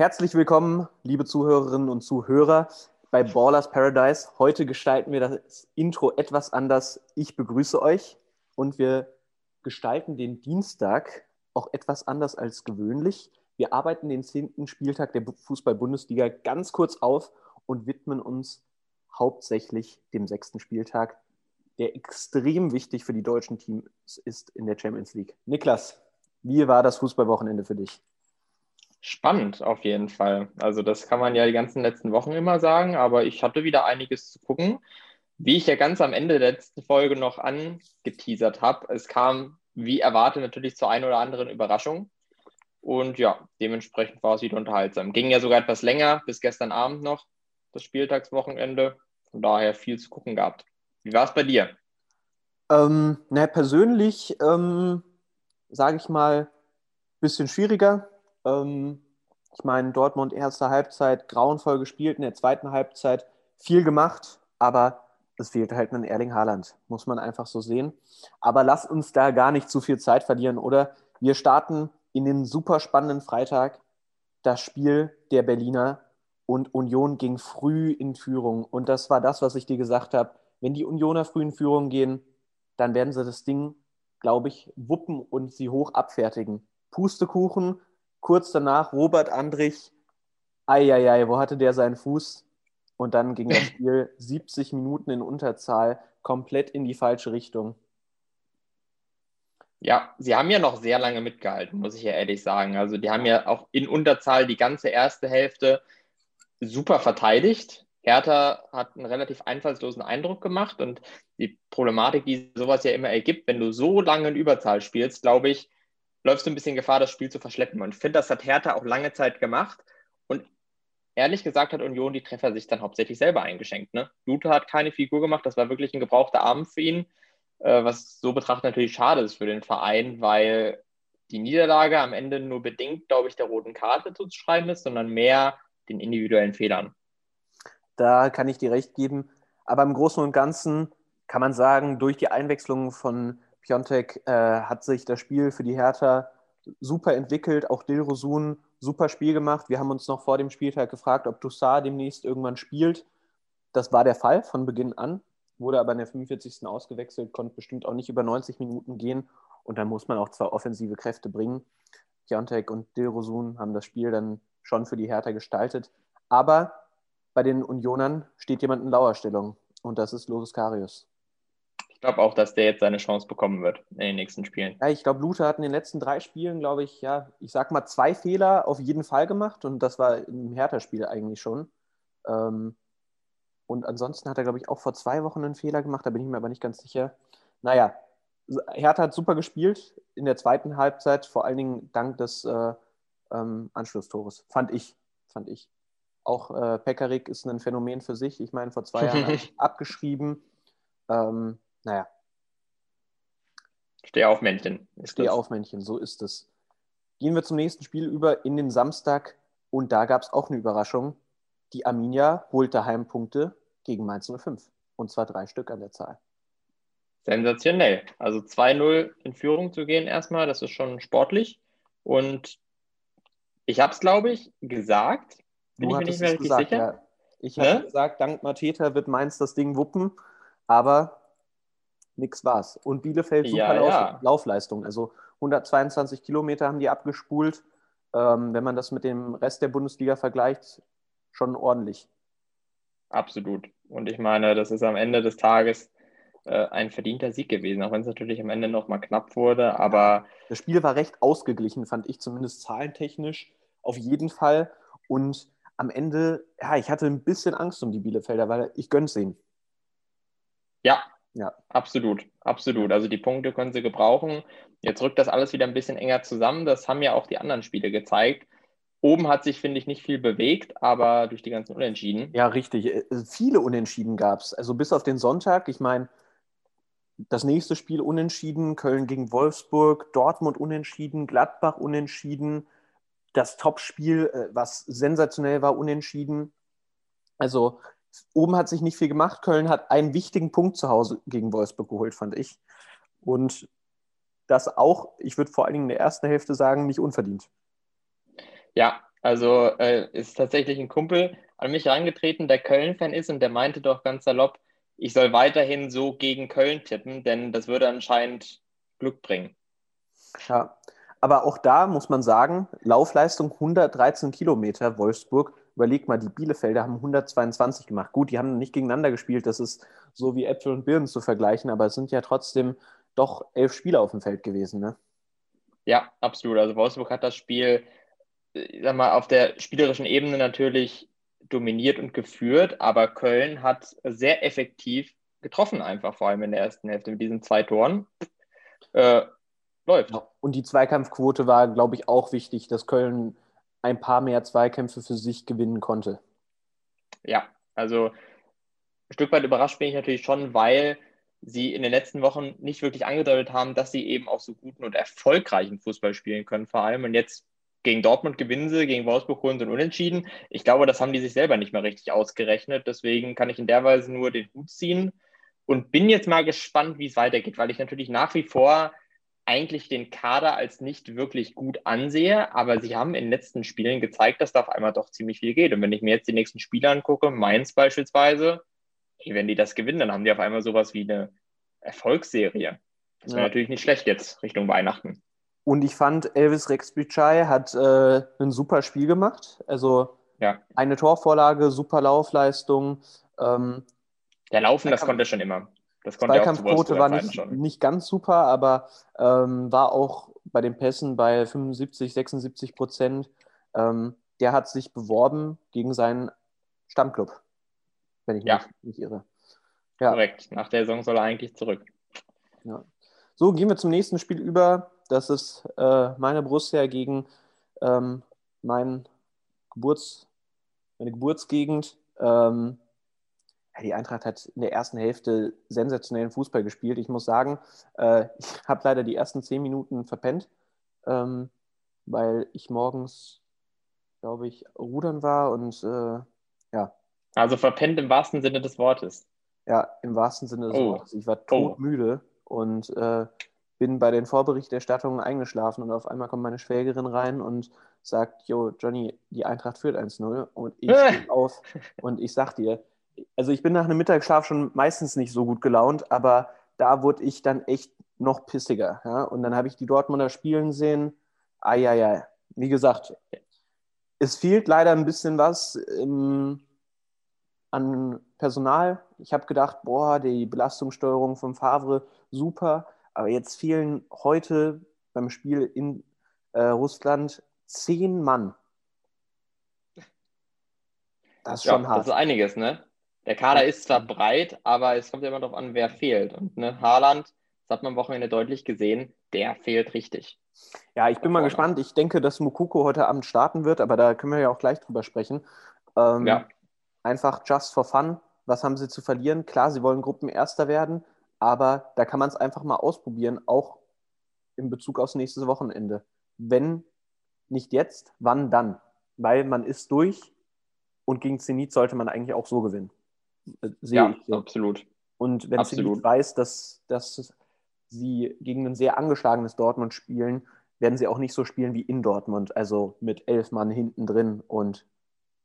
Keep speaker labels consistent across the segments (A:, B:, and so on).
A: Herzlich willkommen, liebe Zuhörerinnen und Zuhörer, bei Ballers Paradise. Heute gestalten wir das Intro etwas anders. Ich begrüße euch und wir gestalten den Dienstag auch etwas anders als gewöhnlich. Wir arbeiten den zehnten Spieltag der Fußball-Bundesliga ganz kurz auf und widmen uns hauptsächlich dem sechsten Spieltag, der extrem wichtig für die deutschen Teams ist in der Champions League. Niklas, wie war das Fußballwochenende für dich?
B: Spannend auf jeden Fall. Also das kann man ja die ganzen letzten Wochen immer sagen, aber ich hatte wieder einiges zu gucken. Wie ich ja ganz am Ende der letzten Folge noch angeteasert habe, es kam wie erwartet natürlich zur einen oder anderen Überraschung. Und ja, dementsprechend war es wieder unterhaltsam. Ging ja sogar etwas länger, bis gestern Abend noch, das Spieltagswochenende. Von daher viel zu gucken gehabt. Wie war es bei dir?
A: Ähm, na, persönlich, ähm, sage ich mal, bisschen schwieriger. Ähm, ich meine, Dortmund erste Halbzeit grauenvoll gespielt, in der zweiten Halbzeit viel gemacht, aber es fehlt halt ein Erling Haaland, muss man einfach so sehen. Aber lass uns da gar nicht zu viel Zeit verlieren, oder? Wir starten in den super spannenden Freitag, das Spiel der Berliner und Union ging früh in Führung. Und das war das, was ich dir gesagt habe. Wenn die Unioner früh in Führung gehen, dann werden sie das Ding, glaube ich, wuppen und sie hoch abfertigen. Pustekuchen, kurz danach Robert Andrich, eieiei, wo hatte der seinen Fuß? Und dann ging das Spiel 70 Minuten in Unterzahl komplett in die falsche Richtung.
B: Ja, sie haben ja noch sehr lange mitgehalten, muss ich ja ehrlich sagen. Also die haben ja auch in Unterzahl die ganze erste Hälfte super verteidigt. Hertha hat einen relativ einfallslosen Eindruck gemacht und die Problematik, die sowas ja immer ergibt, wenn du so lange in Überzahl spielst, glaube ich, läufst du ein bisschen Gefahr, das Spiel zu verschleppen. Und ich finde, das hat Hertha auch lange Zeit gemacht. Und ehrlich gesagt hat Union die Treffer sich dann hauptsächlich selber eingeschenkt. Ne? Lute hat keine Figur gemacht, das war wirklich ein gebrauchter Abend für ihn, äh, was so betrachtet natürlich schade ist für den Verein, weil die Niederlage am Ende nur bedingt, glaube ich, der roten Karte zuzuschreiben ist, sondern mehr den individuellen Fehlern.
A: Da kann ich dir recht geben. Aber im Großen und Ganzen kann man sagen, durch die Einwechslung von Piontek äh, hat sich das Spiel für die Hertha super entwickelt. Auch Dilrosun super Spiel gemacht. Wir haben uns noch vor dem Spieltag gefragt, ob Toussaint demnächst irgendwann spielt. Das war der Fall von Beginn an, wurde aber in der 45. ausgewechselt, konnte bestimmt auch nicht über 90 Minuten gehen. Und dann muss man auch zwei offensive Kräfte bringen. Piontek und Dilrosun haben das Spiel dann schon für die Hertha gestaltet. Aber bei den Unionern steht jemand in Lauerstellung und das ist Loris Karius.
B: Ich glaube auch, dass der jetzt seine Chance bekommen wird in den nächsten Spielen.
A: Ja, ich glaube, Lute hat in den letzten drei Spielen, glaube ich, ja, ich sag mal, zwei Fehler auf jeden Fall gemacht und das war im Hertha-Spiel eigentlich schon. Ähm, und ansonsten hat er, glaube ich, auch vor zwei Wochen einen Fehler gemacht, da bin ich mir aber nicht ganz sicher. Naja, Hertha hat super gespielt in der zweiten Halbzeit, vor allen Dingen dank des äh, ähm, Anschlusstores, fand ich. Fand ich. Auch äh, Pekarik ist ein Phänomen für sich. Ich meine, vor zwei Jahren abgeschrieben. Ähm, naja.
B: Steh auf, Männchen.
A: Steh auf, Männchen, so ist es. Gehen wir zum nächsten Spiel über in den Samstag und da gab es auch eine Überraschung. Die Arminia holte Heimpunkte gegen Mainz 05 und zwar drei Stück an der Zahl.
B: Sensationell. Also 2-0 in Führung zu gehen erstmal, das ist schon sportlich. Und ich habe es, glaube ich, gesagt.
A: Bin du ich mir nicht mehr richtig gesagt, sicher. Ja. Ich ne? habe gesagt, dank Mateta wird Mainz das Ding wuppen, aber nix war's. Und Bielefeld super ja, ja. Laufleistung. Also 122 Kilometer haben die abgespult. Ähm, wenn man das mit dem Rest der Bundesliga vergleicht, schon ordentlich.
B: Absolut. Und ich meine, das ist am Ende des Tages äh, ein verdienter Sieg gewesen, auch wenn es natürlich am Ende nochmal knapp wurde. Aber
A: das Spiel war recht ausgeglichen, fand ich zumindest zahlentechnisch auf jeden Fall. Und am Ende, ja, ich hatte ein bisschen Angst um die Bielefelder, weil ich gönn's ihnen.
B: Ja, ja, absolut, absolut. Also die Punkte können sie gebrauchen. Jetzt rückt das alles wieder ein bisschen enger zusammen. Das haben ja auch die anderen Spiele gezeigt. Oben hat sich, finde ich, nicht viel bewegt, aber durch die ganzen Unentschieden.
A: Ja, richtig. Äh, viele Unentschieden gab es. Also bis auf den Sonntag. Ich meine, das nächste Spiel unentschieden, Köln gegen Wolfsburg, Dortmund unentschieden, Gladbach unentschieden. Das Topspiel, äh, was sensationell war, unentschieden. Also oben hat sich nicht viel gemacht. Köln hat einen wichtigen Punkt zu Hause gegen Wolfsburg geholt, fand ich. Und das auch, ich würde vor allen Dingen in der ersten Hälfte sagen, nicht unverdient.
B: Ja, Also äh, ist tatsächlich ein Kumpel an mich herangetreten, der Köln-Fan ist und der meinte doch ganz salopp, ich soll weiterhin so gegen Köln tippen, denn das würde anscheinend Glück bringen.
A: Ja, aber auch da muss man sagen, Laufleistung 113 Kilometer Wolfsburg. Überleg mal, die Bielefelder haben 122 gemacht. Gut, die haben nicht gegeneinander gespielt, das ist so wie Äpfel und Birnen zu vergleichen, aber es sind ja trotzdem doch elf Spieler auf dem Feld gewesen, ne?
B: Ja, absolut. Also Wolfsburg hat das Spiel, ich sag mal, auf der spielerischen Ebene natürlich dominiert und geführt, aber Köln hat sehr effektiv getroffen, einfach vor allem in der ersten Hälfte mit diesen zwei Toren. Äh, läuft.
A: Und die Zweikampfquote war, glaube ich, auch wichtig, dass Köln ein paar mehr Zweikämpfe für sich gewinnen konnte.
B: Ja, also ein Stück weit überrascht bin ich natürlich schon, weil sie in den letzten Wochen nicht wirklich angedeutet haben, dass sie eben auch so guten und erfolgreichen Fußball spielen können, vor allem. Und jetzt gegen Dortmund gewinnen sie, gegen Wolfsburg holen sie unentschieden. Ich glaube, das haben die sich selber nicht mehr richtig ausgerechnet. Deswegen kann ich in der Weise nur den Hut ziehen und bin jetzt mal gespannt, wie es weitergeht, weil ich natürlich nach wie vor eigentlich den Kader als nicht wirklich gut ansehe, aber sie haben in den letzten Spielen gezeigt, dass da auf einmal doch ziemlich viel geht. Und wenn ich mir jetzt die nächsten Spiele angucke, Mainz beispielsweise, wenn die das gewinnen, dann haben die auf einmal sowas wie eine Erfolgsserie. Das wäre ja. natürlich nicht schlecht jetzt Richtung Weihnachten.
A: Und ich fand, Elvis Rex Bichai hat äh, ein super Spiel gemacht. Also ja. eine Torvorlage, super Laufleistung. Ähm,
B: Der Laufen, das konnte er schon immer.
A: Das konnte Zweikampfquote war nicht, nicht ganz super, aber ähm, war auch bei den Pässen bei 75, 76 Prozent. Ähm, der hat sich beworben gegen seinen Stammclub, wenn ich ja. mich nicht irre.
B: Ja. Korrekt. Nach der Saison soll er eigentlich zurück.
A: Ja. So, gehen wir zum nächsten Spiel über. Das ist äh, meine Borussia gegen ähm, mein Geburts, meine Geburtsgegend. Ähm, die Eintracht hat in der ersten Hälfte sensationellen Fußball gespielt. Ich muss sagen, äh, ich habe leider die ersten zehn Minuten verpennt, ähm, weil ich morgens, glaube ich, rudern war und äh, ja.
B: Also verpennt im wahrsten Sinne des Wortes.
A: Ja, im wahrsten Sinne des oh. Wortes. Ich war oh. todmüde oh. und äh, bin bei den Vorberichterstattungen eingeschlafen und auf einmal kommt meine Schwägerin rein und sagt, Jo, Johnny, die Eintracht führt 1-0 und ich stehe auf und ich sag dir, also ich bin nach einem Mittagsschlaf schon meistens nicht so gut gelaunt, aber da wurde ich dann echt noch pissiger. Ja? Und dann habe ich die Dortmunder spielen sehen. Eieiei. Wie gesagt, es fehlt leider ein bisschen was im, an Personal. Ich habe gedacht, boah, die Belastungssteuerung von Favre, super. Aber jetzt fehlen heute beim Spiel in äh, Russland zehn Mann.
B: Das ist ja, schon hart. Das ist einiges, ne? Der Kader ist zwar breit, aber es kommt ja immer darauf an, wer fehlt. Und ne, Haaland, das hat man am Wochenende deutlich gesehen, der fehlt richtig.
A: Ja, ich bin mal gespannt. Ich denke, dass Mukuko heute Abend starten wird, aber da können wir ja auch gleich drüber sprechen. Ähm, ja. Einfach just for fun. Was haben sie zu verlieren? Klar, sie wollen Gruppenerster werden, aber da kann man es einfach mal ausprobieren, auch in Bezug aufs nächste Wochenende. Wenn nicht jetzt, wann dann? Weil man ist durch und gegen Zenit sollte man eigentlich auch so gewinnen.
B: Äh, sehe ja, ich so. absolut.
A: Und wenn absolut. Weiß, dass, dass sie gegen ein sehr angeschlagenes Dortmund spielen, werden sie auch nicht so spielen wie in Dortmund, also mit elf Mann hinten drin und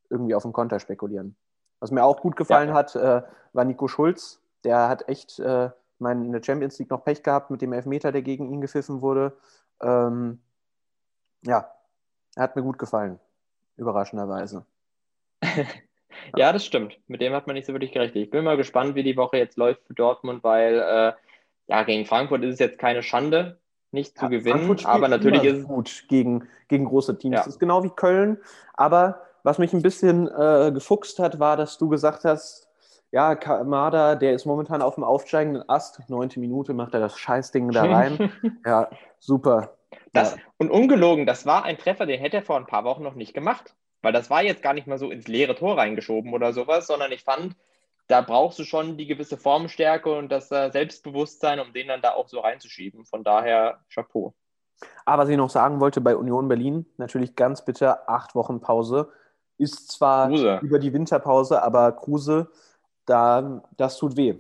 A: irgendwie auf den Konter spekulieren. Was mir auch gut gefallen ja. hat, äh, war Nico Schulz. Der hat echt äh, meine, in der Champions League noch Pech gehabt mit dem Elfmeter, der gegen ihn gepfiffen wurde. Ähm, ja, er hat mir gut gefallen, überraschenderweise.
B: ja, das stimmt. Mit dem hat man nicht so wirklich gerechnet. Ich bin mal gespannt, wie die Woche jetzt läuft für Dortmund, weil äh, ja, gegen Frankfurt ist es jetzt keine Schande, nicht zu ja, gewinnen, aber natürlich ist es
A: gut gegen, gegen große Teams. Ja. Das ist genau wie Köln, aber was mich ein bisschen äh, gefuchst hat, war, dass du gesagt hast, ja, Kamada, der ist momentan auf dem aufsteigenden Ast. Neunte Minute macht er das Scheißding da rein. ja, super.
B: Das,
A: ja.
B: Und ungelogen, das war ein Treffer, den hätte er vor ein paar Wochen noch nicht gemacht. Weil das war jetzt gar nicht mal so ins leere Tor reingeschoben oder sowas, sondern ich fand, da brauchst du schon die gewisse Formstärke und das äh, Selbstbewusstsein, um den dann da auch so reinzuschieben. Von daher Chapeau.
A: Aber was ich noch sagen wollte bei Union Berlin, natürlich ganz bitter, acht Wochen Pause. Ist zwar Kruse. über die Winterpause, aber Kruse da, das tut weh.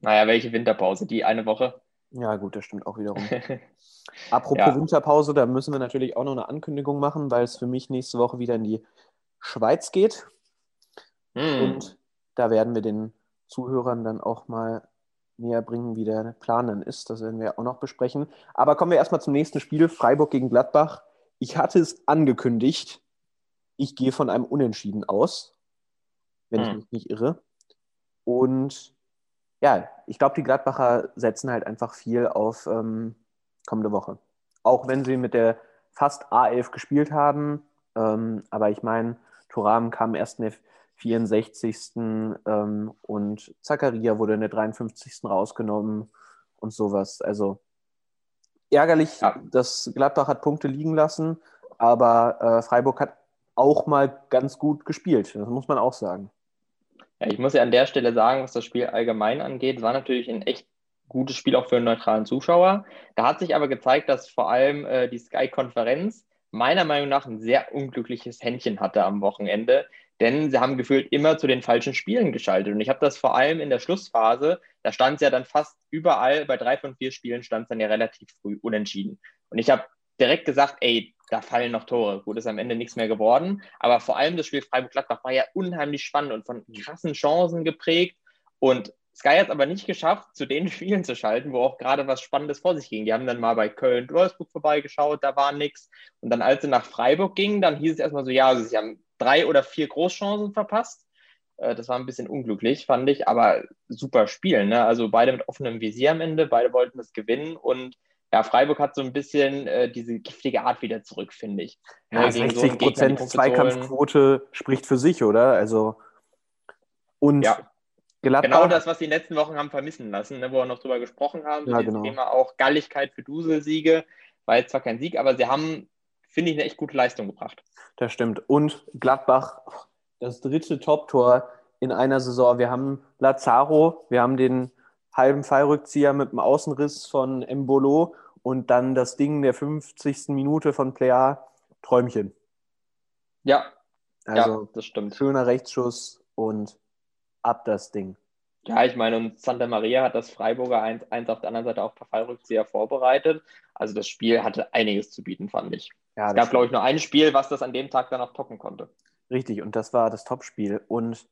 B: Naja, welche Winterpause? Die eine Woche?
A: Ja, gut, das stimmt auch wiederum. Apropos ja. Winterpause, da müssen wir natürlich auch noch eine Ankündigung machen, weil es für mich nächste Woche wieder in die Schweiz geht. Mm. Und da werden wir den Zuhörern dann auch mal näher bringen, wie der Plan dann ist. Das werden wir auch noch besprechen. Aber kommen wir erstmal zum nächsten Spiel, Freiburg gegen Gladbach. Ich hatte es angekündigt. Ich gehe von einem Unentschieden aus, wenn mm. ich hm. mich nicht irre. Und ja, ich glaube, die Gladbacher setzen halt einfach viel auf ähm, kommende Woche. Auch wenn sie mit der fast A11 gespielt haben. Ähm, aber ich meine, Turam kam erst in der 64. Ähm, und Zakaria wurde in der 53. rausgenommen und sowas. Also ärgerlich, ja. dass Gladbach hat Punkte liegen lassen, aber äh, Freiburg hat auch mal ganz gut gespielt. Das muss man auch sagen.
B: Ja, ich muss ja an der Stelle sagen, was das Spiel allgemein angeht, war natürlich ein echt gutes Spiel auch für einen neutralen Zuschauer. Da hat sich aber gezeigt, dass vor allem äh, die Sky-Konferenz meiner Meinung nach ein sehr unglückliches Händchen hatte am Wochenende, denn sie haben gefühlt immer zu den falschen Spielen geschaltet. Und ich habe das vor allem in der Schlussphase, da stand es ja dann fast überall, bei drei von vier Spielen stand es dann ja relativ früh unentschieden. Und ich habe direkt gesagt, ey, da fallen noch Tore. Gut, ist am Ende nichts mehr geworden. Aber vor allem das Spiel Freiburg-Gladbach war ja unheimlich spannend und von krassen Chancen geprägt. Und Sky hat es aber nicht geschafft, zu den Spielen zu schalten, wo auch gerade was Spannendes vor sich ging. Die haben dann mal bei Köln-Wolfsburg vorbeigeschaut, da war nichts. Und dann, als sie nach Freiburg gingen, dann hieß es erstmal so, ja, also sie haben drei oder vier Großchancen verpasst. Äh, das war ein bisschen unglücklich, fand ich, aber super Spiel. Ne? Also beide mit offenem Visier am Ende, beide wollten es gewinnen und ja, Freiburg hat so ein bisschen äh, diese giftige Art wieder zurück, finde ich.
A: Ja, 60 so Prozent Zweikampfquote spricht für sich, oder? Also und
B: ja. Gladbach. Genau das, was die letzten Wochen haben vermissen lassen, ne, wo wir noch drüber gesprochen haben. Ja, genau. Thema auch Galligkeit für Duselsiege. War jetzt zwar kein Sieg, aber sie haben, finde ich, eine echt gute Leistung gebracht.
A: Das stimmt. Und Gladbach, das dritte Top-Tor in einer Saison. Wir haben Lazaro, wir haben den halben Fallrückzieher mit dem Außenriss von Embolo und dann das Ding der 50. Minute von Plea, Träumchen.
B: Ja,
A: also, ja, das stimmt. Schöner Rechtsschuss und ab das Ding.
B: Ja, ich meine, und Santa Maria hat das Freiburger 1, auf der anderen Seite auch per Fallrückzieher vorbereitet. Also das Spiel hatte einiges zu bieten, fand ich. Ja, es gab, glaube ich, nur ein Spiel, was das an dem Tag dann auch toppen konnte.
A: Richtig, und das war das Topspiel. Und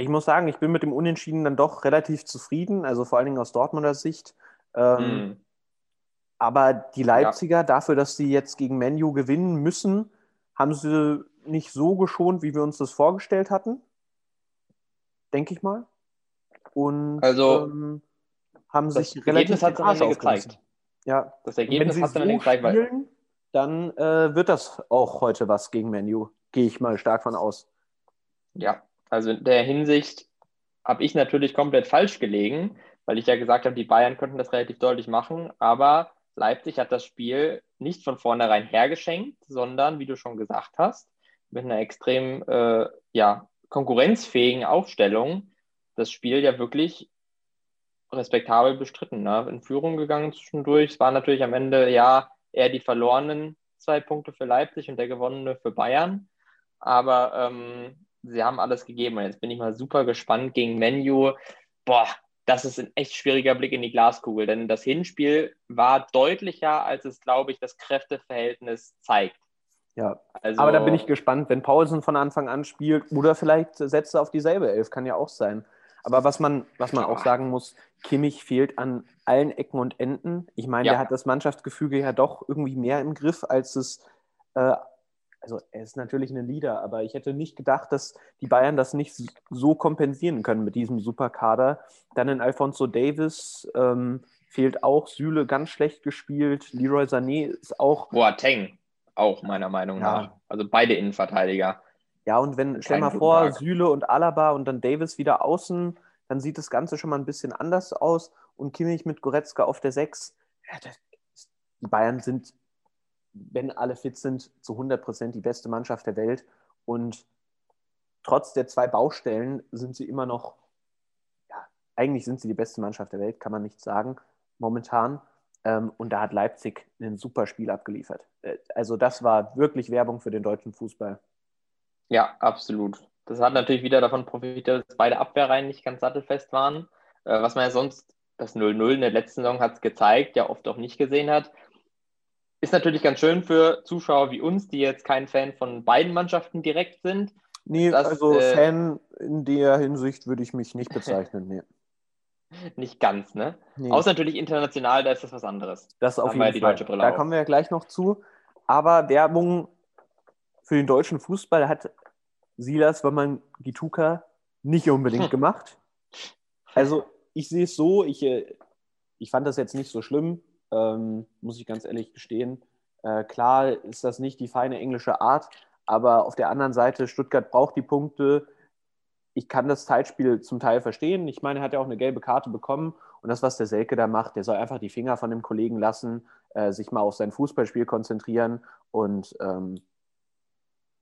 A: ich muss sagen, ich bin mit dem Unentschieden dann doch relativ zufrieden, also vor allen Dingen aus Dortmunder Sicht. Ähm, mm. Aber die Leipziger, ja. dafür, dass sie jetzt gegen Menu gewinnen müssen, haben sie nicht so geschont, wie wir uns das vorgestellt hatten. Denke ich mal. Und
B: also,
A: ähm, haben sich
B: das relativ Ergebnis hat es gezeigt.
A: Ja,
B: das Ergebnis hat es
A: dann so gezeigt, weil dann äh, wird das auch heute was gegen Menu. Gehe ich mal stark von aus.
B: Ja, also in der Hinsicht habe ich natürlich komplett falsch gelegen, weil ich ja gesagt habe, die Bayern könnten das relativ deutlich machen, aber Leipzig hat das Spiel nicht von vornherein hergeschenkt, sondern, wie du schon gesagt hast, mit einer extrem äh, ja, konkurrenzfähigen Aufstellung das Spiel ja wirklich respektabel bestritten. Ne? In Führung gegangen zwischendurch. Es waren natürlich am Ende ja eher die verlorenen zwei Punkte für Leipzig und der gewonnene für Bayern. Aber ähm, sie haben alles gegeben. Und jetzt bin ich mal super gespannt gegen Menu. Boah, das ist ein echt schwieriger Blick in die Glaskugel, denn das Hinspiel war deutlicher, als es, glaube ich, das Kräfteverhältnis zeigt.
A: Ja, also, aber da bin ich gespannt, wenn Paulsen von Anfang an spielt oder vielleicht setzt er auf dieselbe Elf, kann ja auch sein. Aber was man, was man auch sagen muss, Kimmich fehlt an allen Ecken und Enden. Ich meine, ja. der hat das Mannschaftsgefüge ja doch irgendwie mehr im Griff, als es äh, also er ist natürlich ein Leader, aber ich hätte nicht gedacht, dass die Bayern das nicht so kompensieren können mit diesem Superkader. Dann in Alfonso Davis ähm, fehlt auch Süle ganz schlecht gespielt. Leroy Sané ist auch.
B: Boateng auch meiner Meinung ja. nach. Also beide Innenverteidiger.
A: Ja, und wenn, stell mal vor, Tag. Süle und Alaba und dann Davis wieder außen, dann sieht das Ganze schon mal ein bisschen anders aus. Und Kimmich mit Goretzka auf der 6. Ja, das, die Bayern sind wenn alle fit sind, zu 100 Prozent die beste Mannschaft der Welt. Und trotz der zwei Baustellen sind sie immer noch, ja, eigentlich sind sie die beste Mannschaft der Welt, kann man nicht sagen, momentan. Ähm, und da hat Leipzig ein super Spiel abgeliefert. Äh, also das war wirklich Werbung für den deutschen Fußball.
B: Ja, absolut. Das hat natürlich wieder davon profitiert, dass beide Abwehrreihen nicht ganz sattelfest waren. Äh, was man ja sonst das 0-0 in der letzten Saison hat es gezeigt, ja oft auch nicht gesehen hat. Ist natürlich ganz schön für Zuschauer wie uns, die jetzt kein Fan von beiden Mannschaften direkt sind.
A: Nee, das, also äh, Fan in der Hinsicht würde ich mich nicht bezeichnen, nee.
B: Nicht ganz, ne? Nee. Außer natürlich international, da ist das was anderes.
A: Das auf jeden Fall. da kommen wir ja gleich noch zu. Aber Werbung für den deutschen Fußball hat Silas Waman Gituka nicht unbedingt gemacht. Also ich sehe es so, ich, äh, ich fand das jetzt nicht so schlimm, ähm, muss ich ganz ehrlich gestehen. Äh, klar ist das nicht die feine englische Art, aber auf der anderen Seite, Stuttgart braucht die Punkte. Ich kann das Zeitspiel zum Teil verstehen. Ich meine, er hat ja auch eine gelbe Karte bekommen. Und das, was der Selke da macht, der soll einfach die Finger von dem Kollegen lassen, äh, sich mal auf sein Fußballspiel konzentrieren und ähm,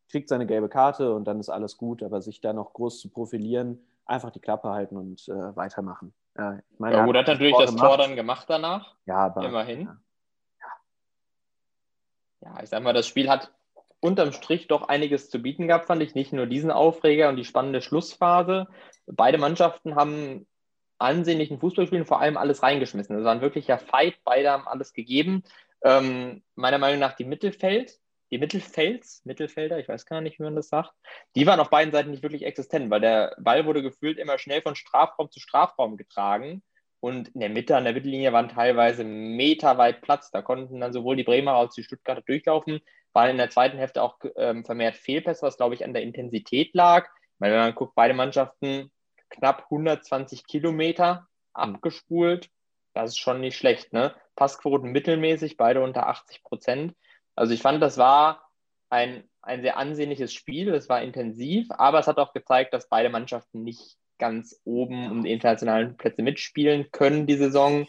A: kriegt seine gelbe Karte und dann ist alles gut. Aber sich da noch groß zu profilieren, einfach die Klappe halten und äh, weitermachen.
B: Ja, ich meine, ja gut, hat natürlich das Tor dann gemacht danach.
A: Ja, aber.
B: Immerhin. Ja. ja, ich sag mal, das Spiel hat unterm Strich doch einiges zu bieten gehabt, fand ich. Nicht nur diesen Aufreger und die spannende Schlussphase. Beide Mannschaften haben ansehnlichen Fußballspielen vor allem alles reingeschmissen. Es war ein wirklicher Fight, beide haben alles gegeben. Ähm, meiner Meinung nach die Mittelfeld, die Mittelfelds, Mittelfelder, ich weiß gar nicht, wie man das sagt, die waren auf beiden Seiten nicht wirklich existent, weil der Ball wurde gefühlt immer schnell von Strafraum zu Strafraum getragen. Und in der Mitte, an der Mittellinie waren teilweise meterweit Platz. Da konnten dann sowohl die Bremer als auch die Stuttgarter durchlaufen. Waren in der zweiten Hälfte auch ähm, vermehrt Fehlpässe, was glaube ich an der Intensität lag. Weil wenn man guckt, beide Mannschaften knapp 120 Kilometer abgespult. Das ist schon nicht schlecht. Ne? Passquoten mittelmäßig, beide unter 80 Prozent. Also ich fand, das war ein, ein sehr ansehnliches Spiel, es war intensiv, aber es hat auch gezeigt, dass beide Mannschaften nicht ganz oben um die internationalen Plätze mitspielen können die Saison,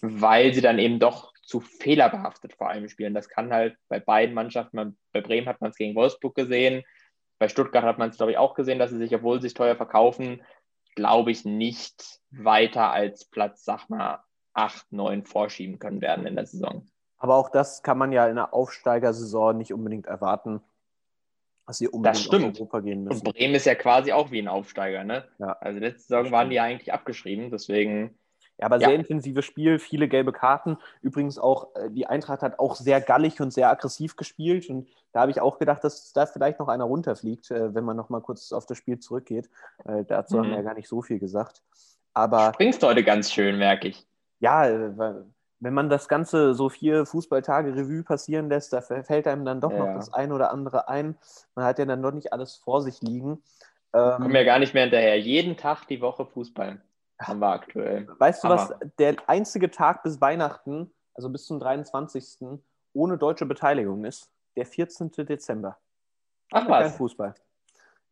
B: weil sie dann eben doch zu fehlerbehaftet vor allem spielen. Das kann halt bei beiden Mannschaften, bei Bremen hat man es gegen Wolfsburg gesehen, bei Stuttgart hat man es, glaube ich, auch gesehen, dass sie sich, obwohl sie sich teuer verkaufen, glaube ich, nicht weiter als Platz, sag mal, 8, 9 vorschieben können werden in der Saison.
A: Aber auch das kann man ja in der Aufsteigersaison nicht unbedingt erwarten, dass sie unbedingt
B: das stimmt.
A: Europa gehen müssen.
B: Und Bremen ist ja quasi auch wie ein Aufsteiger, ne?
A: Ja.
B: Also letzte Saison waren die ja eigentlich abgeschrieben, deswegen.
A: Ja, aber ja. sehr intensives Spiel, viele gelbe Karten. Übrigens auch, äh, die Eintracht hat auch sehr gallig und sehr aggressiv gespielt. Und da habe ich auch gedacht, dass da vielleicht noch einer runterfliegt, äh, wenn man noch mal kurz auf das Spiel zurückgeht. Äh, dazu mhm. haben wir ja gar nicht so viel gesagt. Aber.
B: Springst heute ganz schön, merke ich.
A: Ja, wenn man das Ganze so vier Fußballtage Revue passieren lässt, da fällt einem dann doch ja. noch das eine oder andere ein. Man hat ja dann doch nicht alles vor sich liegen.
B: Ähm, Kommen ja gar nicht mehr hinterher. Jeden Tag die Woche Fußball haben wir aktuell.
A: Weißt du, was der einzige Tag bis Weihnachten, also bis zum 23. ohne deutsche Beteiligung ist? Der 14. Dezember.
B: Ach was? Kein
A: Fußball.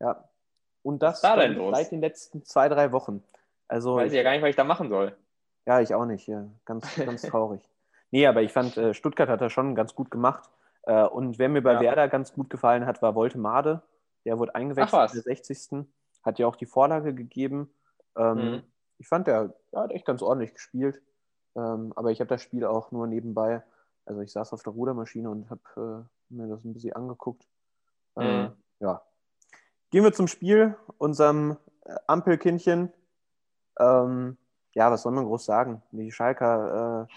A: Ja. Und das
B: da los?
A: seit den letzten zwei, drei Wochen. Also,
B: Weiß ich ja gar nicht, was ich da machen soll.
A: Ja, ich auch nicht. Ja. Ganz, ganz traurig. Nee, aber ich fand, äh, Stuttgart hat das schon ganz gut gemacht. Äh, und wer mir bei ja. Werder ganz gut gefallen hat, war Woltemade. Der wurde eingewechselt in der 60. Hat ja auch die Vorlage gegeben. Ähm, mhm. Ich fand, der, der, hat echt ganz ordentlich gespielt. Ähm, aber ich habe das Spiel auch nur nebenbei. Also ich saß auf der Rudermaschine und habe äh, mir das ein bisschen angeguckt. Mhm. Ja. Gehen wir zum Spiel, unserem Ampelkindchen. Ähm, ja, was soll man groß sagen? Die Schalker äh,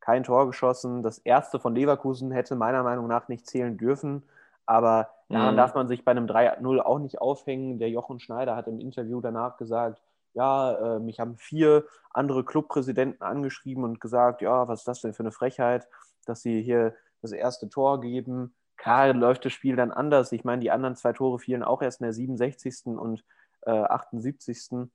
A: kein Tor geschossen. Das erste von Leverkusen hätte meiner Meinung nach nicht zählen dürfen. Aber daran mhm. darf man sich bei einem 3-0 auch nicht aufhängen. Der Jochen Schneider hat im Interview danach gesagt, ja, äh, mich haben vier andere Clubpräsidenten angeschrieben und gesagt, ja, was ist das denn für eine Frechheit, dass sie hier das erste Tor geben. Klar läuft das Spiel dann anders. Ich meine, die anderen zwei Tore fielen auch erst in der 67. und äh, 78.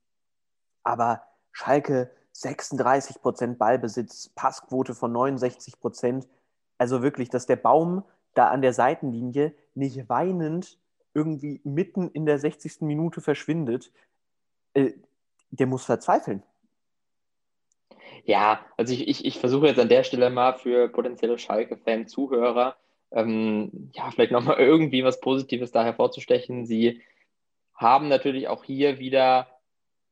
A: Aber Schalke 36 Prozent Ballbesitz, Passquote von 69 Prozent. Also wirklich, dass der Baum da an der Seitenlinie nicht weinend irgendwie mitten in der 60. Minute verschwindet, äh, der muss verzweifeln.
B: Ja, also ich, ich, ich versuche jetzt an der Stelle mal für potenzielle Schalke-Fan-Zuhörer, ähm, ja, vielleicht nochmal irgendwie was Positives da hervorzustechen. Sie haben natürlich auch hier wieder,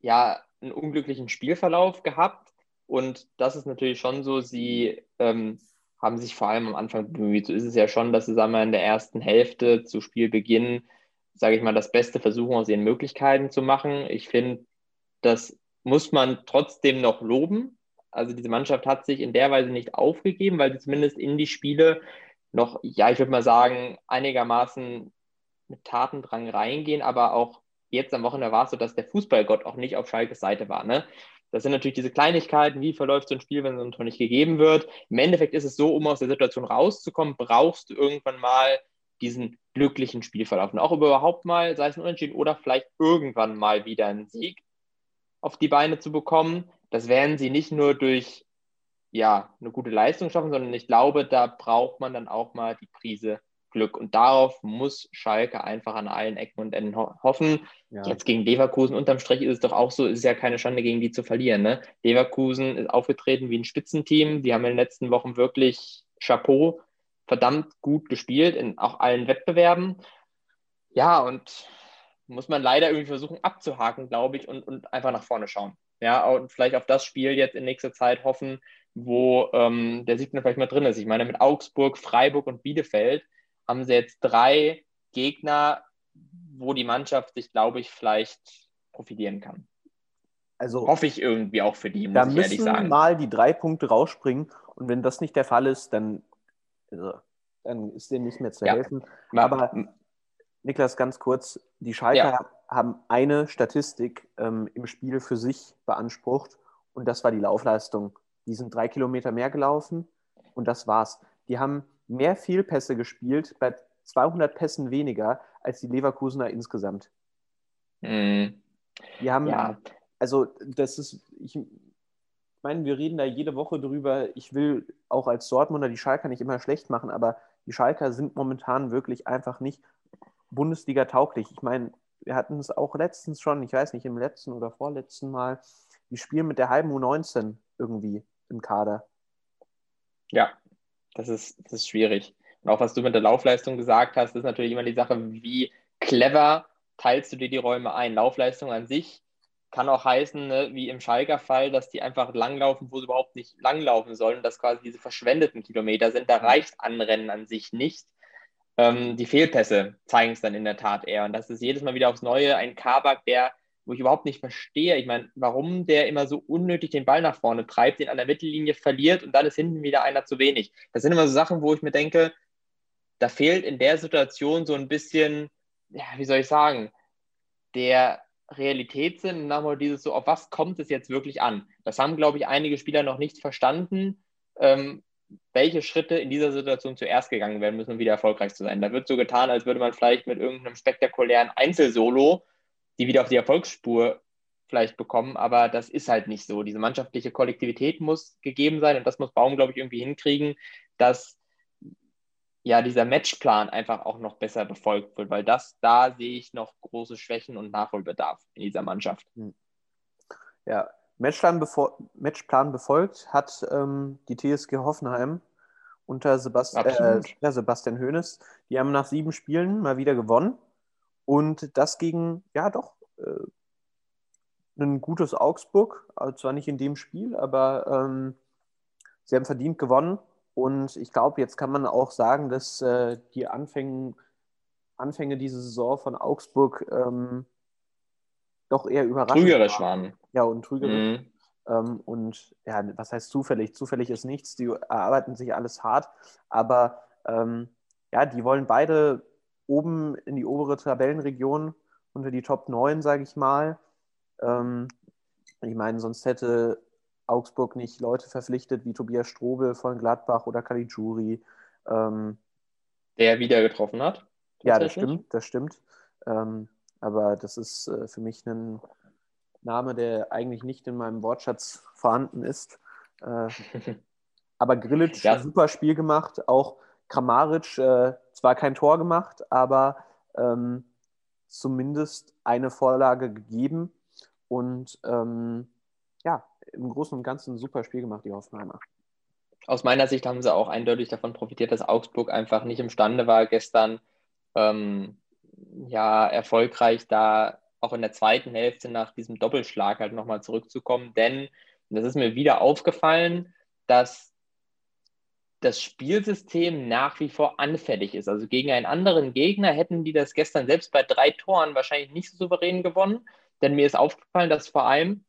B: ja, einen unglücklichen Spielverlauf gehabt. Und das ist natürlich schon so, sie ähm, haben sich vor allem am Anfang bemüht. So ist es ja schon, dass sie sagen wir, in der ersten Hälfte zu Spielbeginn, sage ich mal, das Beste versuchen aus ihren Möglichkeiten zu machen. Ich finde, das muss man trotzdem noch loben. Also diese Mannschaft hat sich in der Weise nicht aufgegeben, weil sie zumindest in die Spiele noch, ja, ich würde mal sagen, einigermaßen mit Tatendrang reingehen, aber auch jetzt am Wochenende war es so, dass der Fußballgott auch nicht auf Schalkes Seite war. Ne? Das sind natürlich diese Kleinigkeiten, wie verläuft so ein Spiel, wenn so ein Tor nicht gegeben wird. Im Endeffekt ist es so, um aus der Situation rauszukommen, brauchst du irgendwann mal diesen glücklichen Spielverlauf. Und auch überhaupt mal, sei es ein Unentschieden oder vielleicht irgendwann mal wieder einen Sieg auf die Beine zu bekommen. Das werden sie nicht nur durch ja, eine gute Leistung schaffen, sondern ich glaube, da braucht man dann auch mal die Prise Glück. Und darauf muss Schalke einfach an allen Ecken und Enden ho hoffen. Ja. Jetzt gegen Leverkusen unterm Strich ist es doch auch so, ist ja keine Schande, gegen die zu verlieren. Ne? Leverkusen ist aufgetreten wie ein Spitzenteam. Die haben in den letzten Wochen wirklich Chapeau, verdammt gut gespielt in auch allen Wettbewerben. Ja, und muss man leider irgendwie versuchen abzuhaken, glaube ich, und, und einfach nach vorne schauen. Ja, und vielleicht auf das Spiel jetzt in nächster Zeit hoffen, wo ähm, der Sieg vielleicht mal drin ist. Ich meine, mit Augsburg, Freiburg und Bielefeld haben sie jetzt drei Gegner, wo die Mannschaft sich, glaube ich, vielleicht profitieren kann. Also hoffe ich irgendwie auch für die,
A: muss da ich ehrlich sagen. mal die drei Punkte rausspringen und wenn das nicht der Fall ist, dann, also, dann ist denen nicht mehr zu ja. helfen. Aber Niklas, ganz kurz, die Schalker ja. haben eine Statistik ähm, im Spiel für sich beansprucht und das war die Laufleistung. Die sind drei Kilometer mehr gelaufen und das war's. Die haben mehr Fehlpässe gespielt, bei 200 Pässen weniger als die Leverkusener insgesamt. Mhm. Die haben, ja. also das ist, ich meine, wir reden da jede Woche drüber. Ich will auch als Dortmunder die Schalker nicht immer schlecht machen, aber die Schalker sind momentan wirklich einfach nicht Bundesliga tauglich. Ich meine, wir hatten es auch letztens schon, ich weiß nicht, im letzten oder vorletzten Mal, die spielen mit der halben U19 irgendwie im Kader.
B: Ja, das ist, das ist schwierig. Und auch was du mit der Laufleistung gesagt hast, ist natürlich immer die Sache, wie clever teilst du dir die Räume ein. Laufleistung an sich kann auch heißen, ne, wie im Schalker Fall, dass die einfach langlaufen, wo sie überhaupt nicht langlaufen sollen, dass quasi diese verschwendeten Kilometer sind. Da reicht Anrennen an sich nicht. Ähm, die Fehlpässe zeigen es dann in der Tat eher. Und das ist jedes Mal wieder aufs Neue ein Kabak, der wo ich überhaupt nicht verstehe. Ich meine, warum der immer so unnötig den Ball nach vorne treibt, den an der Mittellinie verliert und dann ist hinten wieder einer zu wenig. Das sind immer so Sachen, wo ich mir denke, da fehlt in der Situation so ein bisschen, ja, wie soll ich sagen, der Realitätssinn, nach dieses so, auf was kommt es jetzt wirklich an? Das haben, glaube ich, einige Spieler noch nicht verstanden, ähm, welche Schritte in dieser Situation zuerst gegangen werden müssen, um wieder erfolgreich zu sein. Da wird so getan, als würde man vielleicht mit irgendeinem spektakulären Einzelsolo die wieder auf die Erfolgsspur vielleicht bekommen, aber das ist halt nicht so. Diese mannschaftliche Kollektivität muss gegeben sein und das muss Baum, glaube ich, irgendwie hinkriegen, dass ja dieser Matchplan einfach auch noch besser befolgt wird, weil das, da sehe ich noch große Schwächen und Nachholbedarf in dieser Mannschaft. Hm.
A: Ja, Matchplan, befol Matchplan befolgt hat ähm, die TSG Hoffenheim unter Sebast äh, Sebastian Hoeneß. Die haben nach sieben Spielen mal wieder gewonnen. Und das gegen, ja doch, äh, ein gutes Augsburg, also zwar nicht in dem Spiel, aber ähm, sie haben verdient gewonnen. Und ich glaube, jetzt kann man auch sagen, dass äh, die Anfänge, Anfänge dieser Saison von Augsburg ähm, doch eher überraschend
B: Trügerisch waren. waren.
A: Ja, und trügerisch. Mhm. Ähm, und ja, was heißt zufällig? Zufällig ist nichts, die erarbeiten sich alles hart, aber ähm, ja, die wollen beide oben in die obere Tabellenregion unter die Top 9, sage ich mal. Ähm, ich meine, sonst hätte Augsburg nicht Leute verpflichtet wie Tobias Strobel von Gladbach oder Caligiuri. Ähm,
B: Der wieder getroffen hat.
A: Ja, das stimmt, das stimmt. Ähm, aber das ist äh, für mich ein Name, der eigentlich nicht in meinem Wortschatz vorhanden ist. Äh, aber Grillitsch, ja. super Spiel gemacht. Auch Kramaric äh, zwar kein Tor gemacht, aber ähm, zumindest eine Vorlage gegeben und ähm, ja, im Großen und Ganzen ein super Spiel gemacht, die Hoffenheimer.
B: Aus meiner Sicht haben sie auch eindeutig davon profitiert, dass Augsburg einfach nicht imstande war, gestern ähm, ja erfolgreich da auch in der zweiten Hälfte nach diesem Doppelschlag halt nochmal zurückzukommen. Denn, das ist mir wieder aufgefallen, dass das Spielsystem nach wie vor anfällig ist. Also gegen einen anderen Gegner hätten die das gestern selbst bei drei Toren wahrscheinlich nicht so souverän gewonnen. Denn mir ist aufgefallen, dass vor allem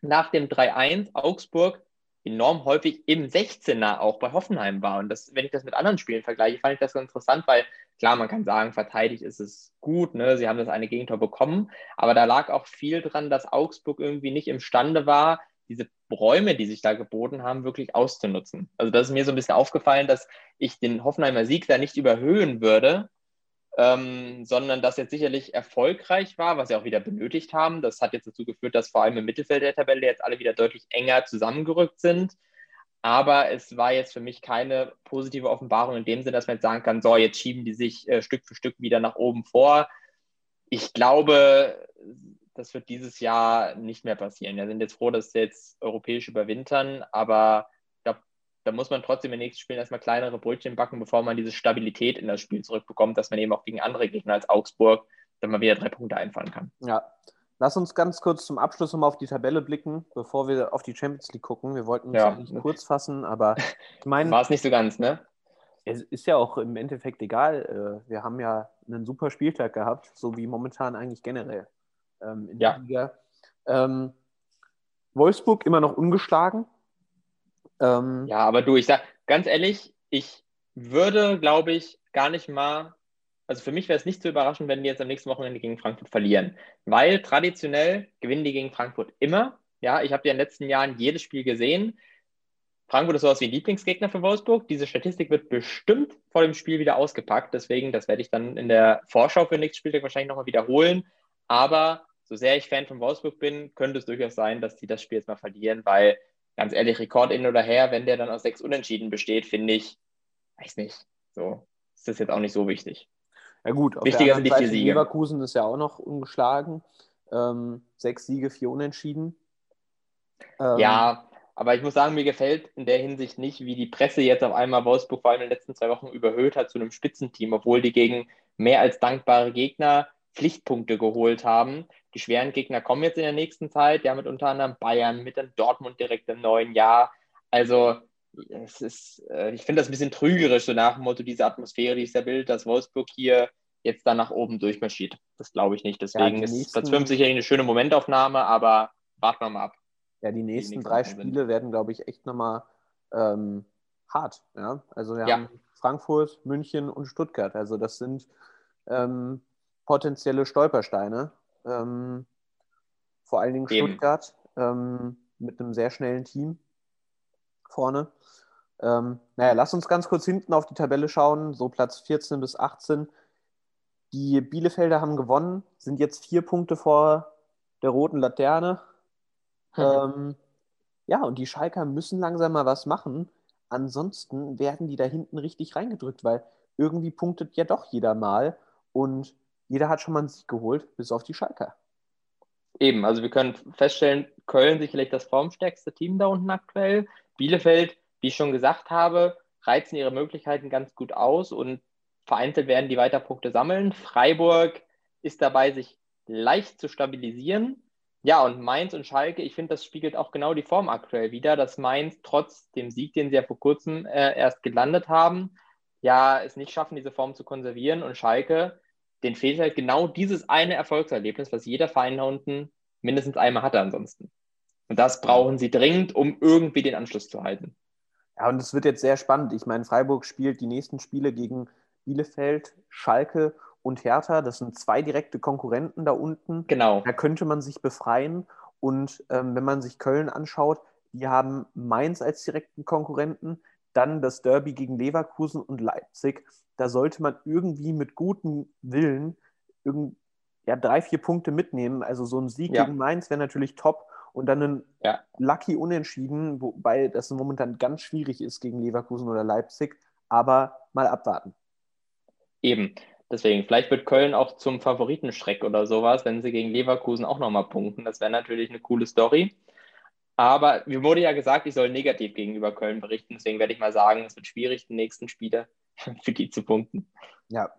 B: nach dem 3-1 Augsburg enorm häufig im 16er auch bei Hoffenheim war. Und das, wenn ich das mit anderen Spielen vergleiche, fand ich das ganz interessant, weil klar, man kann sagen, verteidigt ist es gut, ne? sie haben das eine Gegentor bekommen, aber da lag auch viel dran, dass Augsburg irgendwie nicht imstande war, diese Räume, die sich da geboten haben, wirklich auszunutzen. Also das ist mir so ein bisschen aufgefallen, dass ich den Hoffenheimer Sieg da nicht überhöhen würde, ähm, sondern das jetzt sicherlich erfolgreich war, was sie auch wieder benötigt haben. Das hat jetzt dazu geführt, dass vor allem im Mittelfeld der Tabelle jetzt alle wieder deutlich enger zusammengerückt sind. Aber es war jetzt für mich keine positive Offenbarung in dem Sinne, dass man jetzt sagen kann, so, jetzt schieben die sich äh, Stück für Stück wieder nach oben vor. Ich glaube, das wird dieses Jahr nicht mehr passieren. Wir sind jetzt froh, dass sie jetzt europäisch überwintern, aber da muss man trotzdem im nächsten Spiel erstmal kleinere Brötchen backen, bevor man diese Stabilität in das Spiel zurückbekommt, dass man eben auch gegen andere Gegner als Augsburg dann mal wieder drei Punkte einfahren kann.
A: Ja. Lass uns ganz kurz zum Abschluss nochmal auf die Tabelle blicken, bevor wir auf die Champions League gucken. Wir wollten uns ja. eigentlich kurz fassen, aber
B: ich meine. War es nicht so ganz, ne?
A: Es ist ja auch im Endeffekt egal. Äh, wir haben ja einen super Spieltag gehabt, so wie momentan eigentlich generell ähm, in ja. der Liga. Ähm, Wolfsburg immer noch ungeschlagen,
B: ähm, ja, aber du, ich sag ganz ehrlich, ich würde, glaube ich, gar nicht mal, also für mich wäre es nicht zu überraschen, wenn die jetzt am nächsten Wochenende gegen Frankfurt verlieren, weil traditionell gewinnen die gegen Frankfurt immer. Ja, ich habe ja in den letzten Jahren jedes Spiel gesehen. Frankfurt ist sowas wie ein Lieblingsgegner für Wolfsburg. Diese Statistik wird bestimmt vor dem Spiel wieder ausgepackt. Deswegen, das werde ich dann in der Vorschau für den nächsten Spieltag wahrscheinlich nochmal wiederholen. Aber so sehr ich Fan von Wolfsburg bin, könnte es durchaus sein, dass die das Spiel jetzt mal verlieren, weil ganz ehrlich, Rekord in oder her, wenn der dann aus sechs Unentschieden besteht, finde ich, weiß nicht, so ist das jetzt auch nicht so wichtig.
A: Ja gut, auf wichtiger sind die Siege. Leverkusen ist ja auch noch ungeschlagen. Ähm, sechs Siege, vier Unentschieden.
B: Ähm, ja, aber ich muss sagen, mir gefällt in der Hinsicht nicht, wie die Presse jetzt auf einmal Wolfsburg vor allem in den letzten zwei Wochen überhöht hat zu einem Spitzenteam, obwohl die gegen mehr als dankbare Gegner Pflichtpunkte geholt haben. Die schweren Gegner kommen jetzt in der nächsten Zeit, ja, mit unter anderem Bayern, mit dann Dortmund direkt im neuen Jahr. Also, es ist, äh, ich finde das ein bisschen trügerisch, so nach dem Motto, diese Atmosphäre, die ist ja Bild, dass Wolfsburg hier jetzt da nach oben durchmarschiert. Das glaube ich nicht. Deswegen ja, ist nächsten, Platz 5 sicherlich eine schöne Momentaufnahme, aber warten wir mal ab.
A: Ja, die nächsten, die nächsten drei Spiele sind. werden, glaube ich, echt nochmal ähm, hart. Ja? Also wir ja. haben Frankfurt, München und Stuttgart. Also das sind ähm, potenzielle Stolpersteine. Ähm, vor allen Dingen Eben. Stuttgart ähm, mit einem sehr schnellen Team vorne. Ähm, naja, lass uns ganz kurz hinten auf die Tabelle schauen, so Platz 14 bis 18. Die Bielefelder haben gewonnen, sind jetzt vier Punkte vor der roten Laterne. Mhm. Ähm, ja, und die Schalker müssen langsam mal was machen. Ansonsten werden die da hinten richtig reingedrückt, weil irgendwie punktet ja doch jeder mal. Und jeder hat schon mal einen Sieg geholt, bis auf die Schalker.
B: Eben, also wir können feststellen, Köln sicherlich das formstärkste Team da unten aktuell. Bielefeld, wie ich schon gesagt habe, reizen ihre Möglichkeiten ganz gut aus und vereinzelt werden die weiter Punkte sammeln. Freiburg ist dabei, sich leicht zu stabilisieren. Ja, und Mainz und Schalke, ich finde, das spiegelt auch genau die Form aktuell wieder, dass Mainz trotz dem Sieg, den sie ja vor kurzem äh, erst gelandet haben, ja, es nicht schaffen, diese Form zu konservieren und Schalke den fehlt halt genau dieses eine Erfolgserlebnis, was jeder Verein da unten mindestens einmal hatte ansonsten. Und das brauchen sie dringend, um irgendwie den Anschluss zu halten.
A: Ja, und es wird jetzt sehr spannend. Ich meine, Freiburg spielt die nächsten Spiele gegen Bielefeld, Schalke und Hertha. Das sind zwei direkte Konkurrenten da unten.
B: Genau.
A: Da könnte man sich befreien. Und ähm, wenn man sich Köln anschaut, die haben Mainz als direkten Konkurrenten, dann das Derby gegen Leverkusen und Leipzig da sollte man irgendwie mit gutem Willen irgend, ja, drei, vier Punkte mitnehmen. Also so ein Sieg ja. gegen Mainz wäre natürlich top und dann ein ja. Lucky Unentschieden, wobei das momentan ganz schwierig ist gegen Leverkusen oder Leipzig, aber mal abwarten.
B: Eben. Deswegen, vielleicht wird Köln auch zum Favoritenschreck oder sowas, wenn sie gegen Leverkusen auch nochmal punkten. Das wäre natürlich eine coole Story. Aber mir wurde ja gesagt, ich soll negativ gegenüber Köln berichten. Deswegen werde ich mal sagen, es wird schwierig, die nächsten Spiele für die zu punkten.
A: Ja,